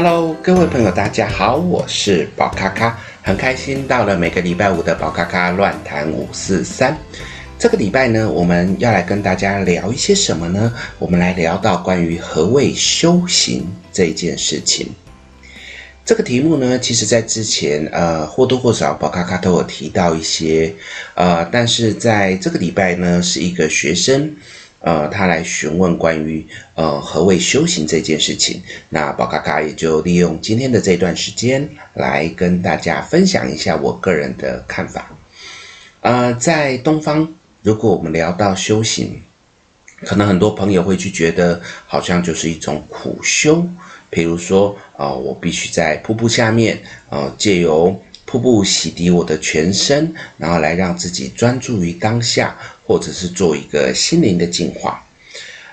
Hello，各位朋友，大家好，我是宝咖咖，很开心到了每个礼拜五的宝咖咖乱谈五四三。这个礼拜呢，我们要来跟大家聊一些什么呢？我们来聊到关于何谓修行这件事情。这个题目呢，其实在之前呃或多或少宝咖咖都有提到一些，呃，但是在这个礼拜呢，是一个学生。呃，他来询问关于呃何谓修行这件事情，那宝咖咖也就利用今天的这段时间来跟大家分享一下我个人的看法。呃，在东方，如果我们聊到修行，可能很多朋友会去觉得好像就是一种苦修，比如说啊、我必须在瀑布下面啊、借由瀑布洗涤我的全身，然后来让自己专注于当下。或者是做一个心灵的净化，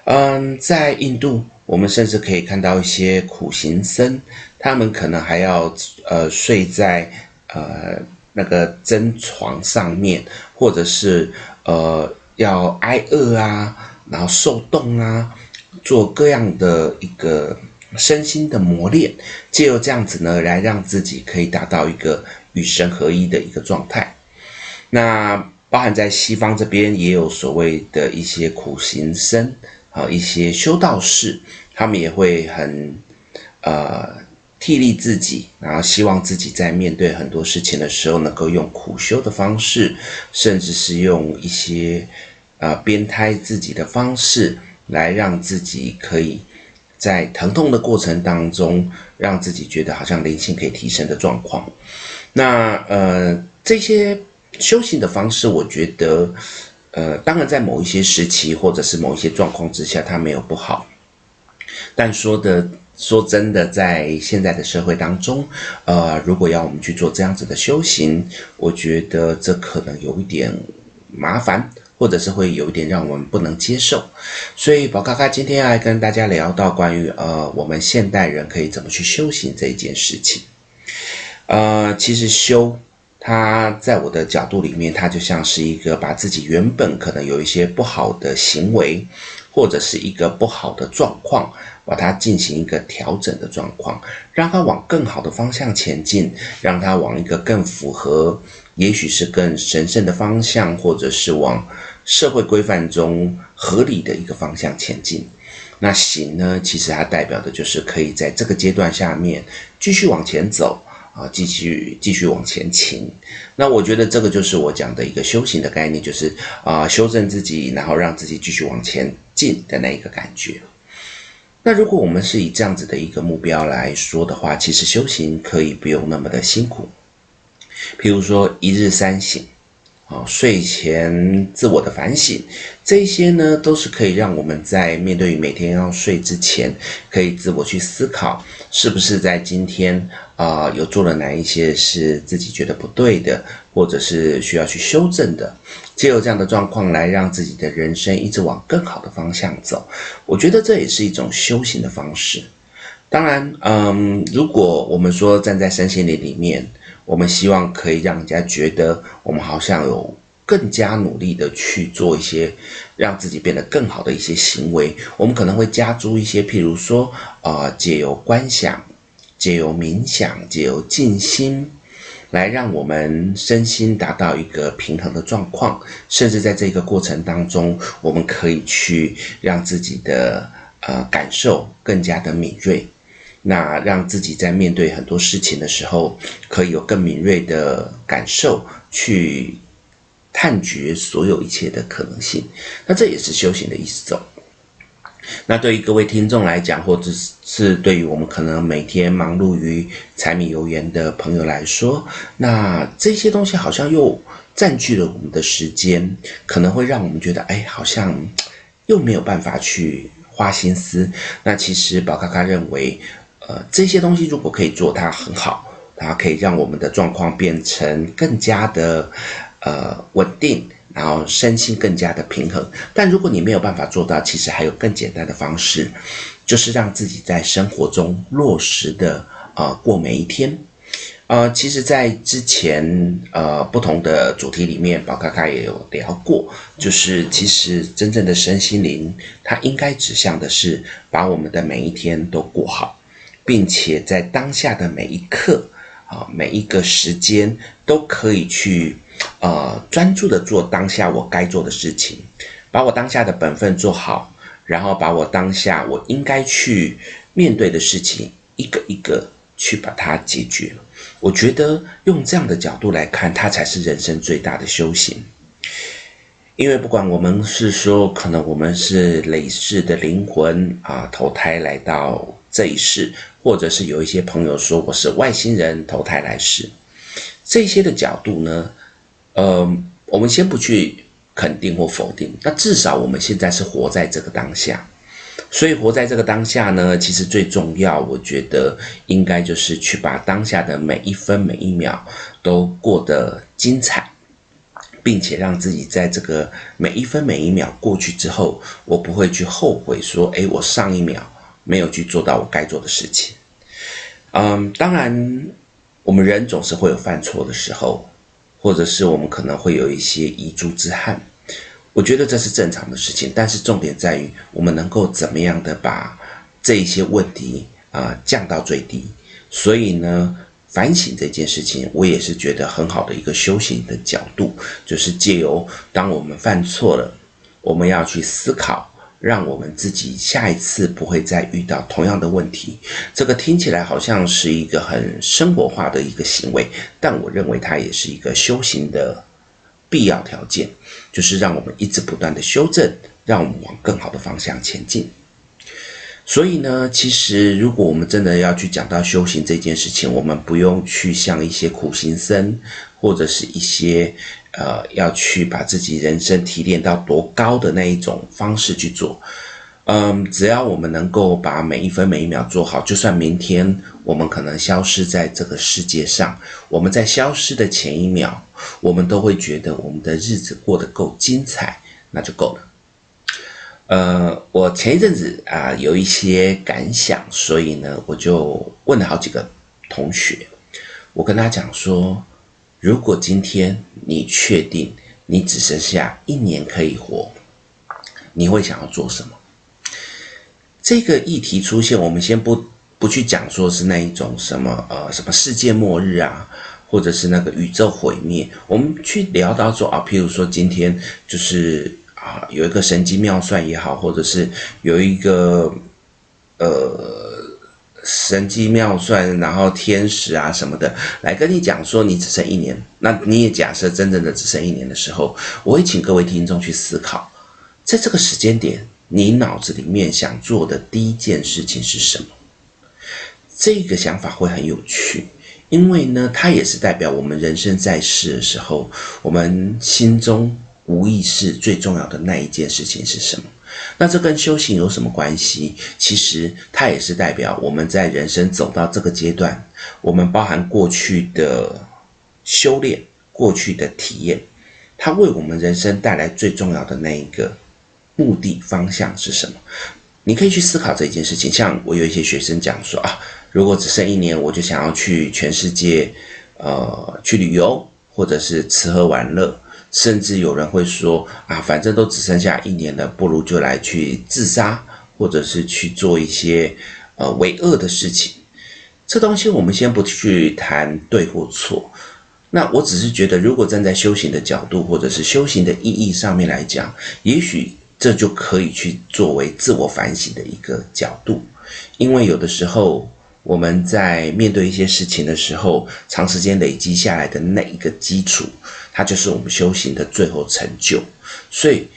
嗯，在印度，我们甚至可以看到一些苦行僧，他们可能还要呃睡在呃那个针床上面，或者是呃要挨饿啊，然后受冻啊，做各样的一个身心的磨练，借由这样子呢，来让自己可以达到一个与神合一的一个状态。那。包含在西方这边也有所谓的一些苦行僧啊，一些修道士，他们也会很呃替力自己，然后希望自己在面对很多事情的时候，能够用苦修的方式，甚至是用一些呃鞭胎自己的方式，来让自己可以在疼痛的过程当中，让自己觉得好像灵性可以提升的状况。那呃这些。修行的方式，我觉得，呃，当然在某一些时期或者是某一些状况之下，它没有不好。但说的说真的，在现在的社会当中，呃，如果要我们去做这样子的修行，我觉得这可能有一点麻烦，或者是会有一点让我们不能接受。所以，宝咖咖今天要来跟大家聊到关于呃，我们现代人可以怎么去修行这一件事情。呃，其实修。它在我的角度里面，它就像是一个把自己原本可能有一些不好的行为，或者是一个不好的状况，把它进行一个调整的状况，让它往更好的方向前进，让它往一个更符合，也许是更神圣的方向，或者是往社会规范中合理的一个方向前进。那行呢，其实它代表的就是可以在这个阶段下面继续往前走。啊，继续继续往前倾。那我觉得这个就是我讲的一个修行的概念，就是啊，修正自己，然后让自己继续往前进的那一个感觉。那如果我们是以这样子的一个目标来说的话，其实修行可以不用那么的辛苦。譬如说一日三省。啊，睡前自我的反省，这些呢都是可以让我们在面对每天要睡之前，可以自我去思考，是不是在今天啊、有做了哪一些是自己觉得不对的，或者是需要去修正的，借由这样的状况来让自己的人生一直往更好的方向走。我觉得这也是一种修行的方式。当然，嗯，如果我们说站在身心灵里面。我们希望可以让人家觉得我们好像有更加努力的去做一些让自己变得更好的一些行为。我们可能会加诸一些，譬如说，呃，借由观想、借由冥想、借由静心，来让我们身心达到一个平衡的状况。甚至在这个过程当中，我们可以去让自己的呃感受更加的敏锐。那让自己在面对很多事情的时候，可以有更敏锐的感受，去探掘所有一切的可能性。那这也是修行的意思。那对于各位听众来讲，或者是对于我们可能每天忙碌于柴米油盐的朋友来说，那这些东西好像又占据了我们的时间，可能会让我们觉得，哎，好像又没有办法去花心思。那其实宝咖咖认为。呃，这些东西如果可以做，它很好，它可以让我们的状况变成更加的呃稳定，然后身心更加的平衡。但如果你没有办法做到，其实还有更简单的方式，就是让自己在生活中落实的呃过每一天。呃，其实，在之前呃不同的主题里面，宝咖咖也有聊过，就是其实真正的身心灵，它应该指向的是把我们的每一天都过好。并且在当下的每一刻啊，每一个时间都可以去呃专注的做当下我该做的事情，把我当下的本分做好，然后把我当下我应该去面对的事情一个一个去把它解决。我觉得用这样的角度来看，它才是人生最大的修行。因为不管我们是说，可能我们是累世的灵魂啊，投胎来到这一世，或者是有一些朋友说我是外星人投胎来世，这些的角度呢，呃，我们先不去肯定或否定，那至少我们现在是活在这个当下，所以活在这个当下呢，其实最重要，我觉得应该就是去把当下的每一分每一秒都过得精彩。并且让自己在这个每一分每一秒过去之后，我不会去后悔说，诶，我上一秒没有去做到我该做的事情。嗯，当然，我们人总是会有犯错的时候，或者是我们可能会有一些遗珠之憾，我觉得这是正常的事情。但是重点在于，我们能够怎么样的把这一些问题啊，降到最低。所以呢，反省这件事情，我也是觉得很好的一个修行的角度，就是借由当我们犯错了，我们要去思考，让我们自己下一次不会再遇到同样的问题。这个听起来好像是一个很生活化的一个行为，但我认为它也是一个修行的必要条件，就是让我们一直不断的修正，让我们往更好的方向前进。所以呢，其实如果我们真的要去讲到修行这件事情，我们不用去像一些苦行僧，或者是一些呃要去把自己人生提炼到多高的那一种方式去做。嗯，只要我们能够把每一分每一秒做好，就算明天我们可能消失在这个世界上，我们在消失的前一秒，我们都会觉得我们的日子过得够精彩，那就够了。呃，我前一阵子啊有一些感想，所以呢，我就问了好几个同学，我跟他讲说，如果今天你确定你只剩下一年可以活，你会想要做什么？这个议题出现，我们先不不去讲说是那一种什么呃什么世界末日啊，或者是那个宇宙毁灭，我们去聊到说啊，譬如说今天就是。啊，有一个神机妙算也好，或者是有一个呃神机妙算，然后天使啊什么的来跟你讲说你只剩一年，那你也假设真正的只剩一年的时候，我会请各位听众去思考，在这个时间点，你脑子里面想做的第一件事情是什么？这个想法会很有趣，因为呢，它也是代表我们人生在世的时候，我们心中。无意识最重要的那一件事情是什么？那这跟修行有什么关系？其实它也是代表我们在人生走到这个阶段，我们包含过去的修炼、过去的体验，它为我们人生带来最重要的那一个目的方向是什么？你可以去思考这一件事情。像我有一些学生讲说啊，如果只剩一年，我就想要去全世界，呃，去旅游，或者是吃喝玩乐。甚至有人会说啊，反正都只剩下一年了，不如就来去自杀，或者是去做一些呃为恶的事情。这东西我们先不去谈对或错。那我只是觉得，如果站在修行的角度，或者是修行的意义上面来讲，也许这就可以去作为自我反省的一个角度，因为有的时候。我们在面对一些事情的时候，长时间累积下来的那一个基础，它就是我们修行的最后成就。所以，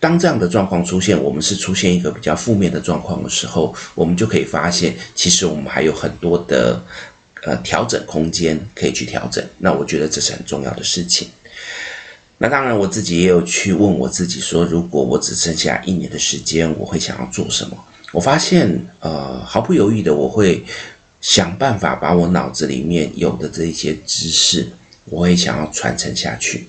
当这样的状况出现，我们是出现一个比较负面的状况的时候，我们就可以发现，其实我们还有很多的呃调整空间可以去调整。那我觉得这是很重要的事情。那当然，我自己也有去问我自己说，如果我只剩下一年的时间，我会想要做什么？我发现，呃，毫不犹豫的，我会想办法把我脑子里面有的这些知识，我会想要传承下去。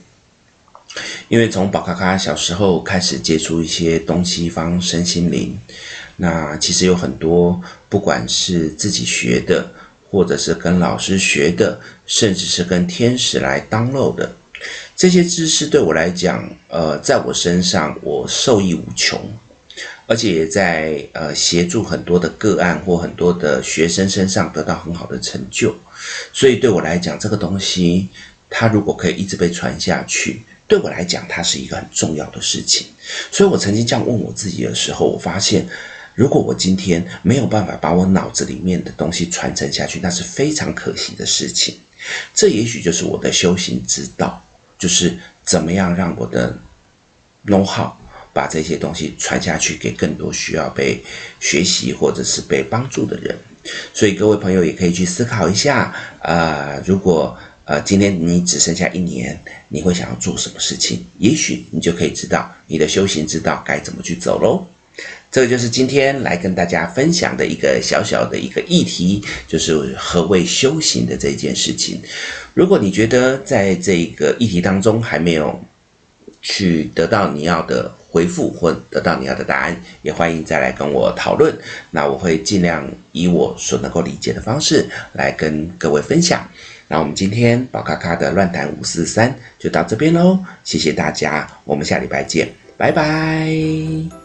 因为从宝咖咖小时候开始接触一些东西方身心灵，那其实有很多，不管是自己学的，或者是跟老师学的，甚至是跟天使来 download 的这些知识，对我来讲，呃，在我身上我受益无穷。而且也在呃协助很多的个案或很多的学生身上得到很好的成就。所以对我来讲，这个东西它如果可以一直被传下去，对我来讲它是一个很重要的事情。所以我曾经这样问我自己的时候，我发现，如果我今天没有办法把我脑子里面的东西传承下去，那是非常可惜的事情。这也许就是我的修行之道，就是怎么样让我的 know-how 把这些东西传下去给更多需要被学习或者是被帮助的人。所以各位朋友也可以去思考一下，呃，如果呃今天你只剩下一年，你会想要做什么事情？也许你就可以知道你的修行之道该怎么去走喽。这个就是今天来跟大家分享的一个小小的一个议题，就是何谓修行的这件事情。如果你觉得在这个议题当中还没有去得到你要的回复或得到你要的答案，也欢迎再来跟我讨论。那我会尽量以我所能够理解的方式来跟各位分享。那我们今天宝咖咖的乱谈五四三就到这边喽，谢谢大家，我们下礼拜见，拜拜。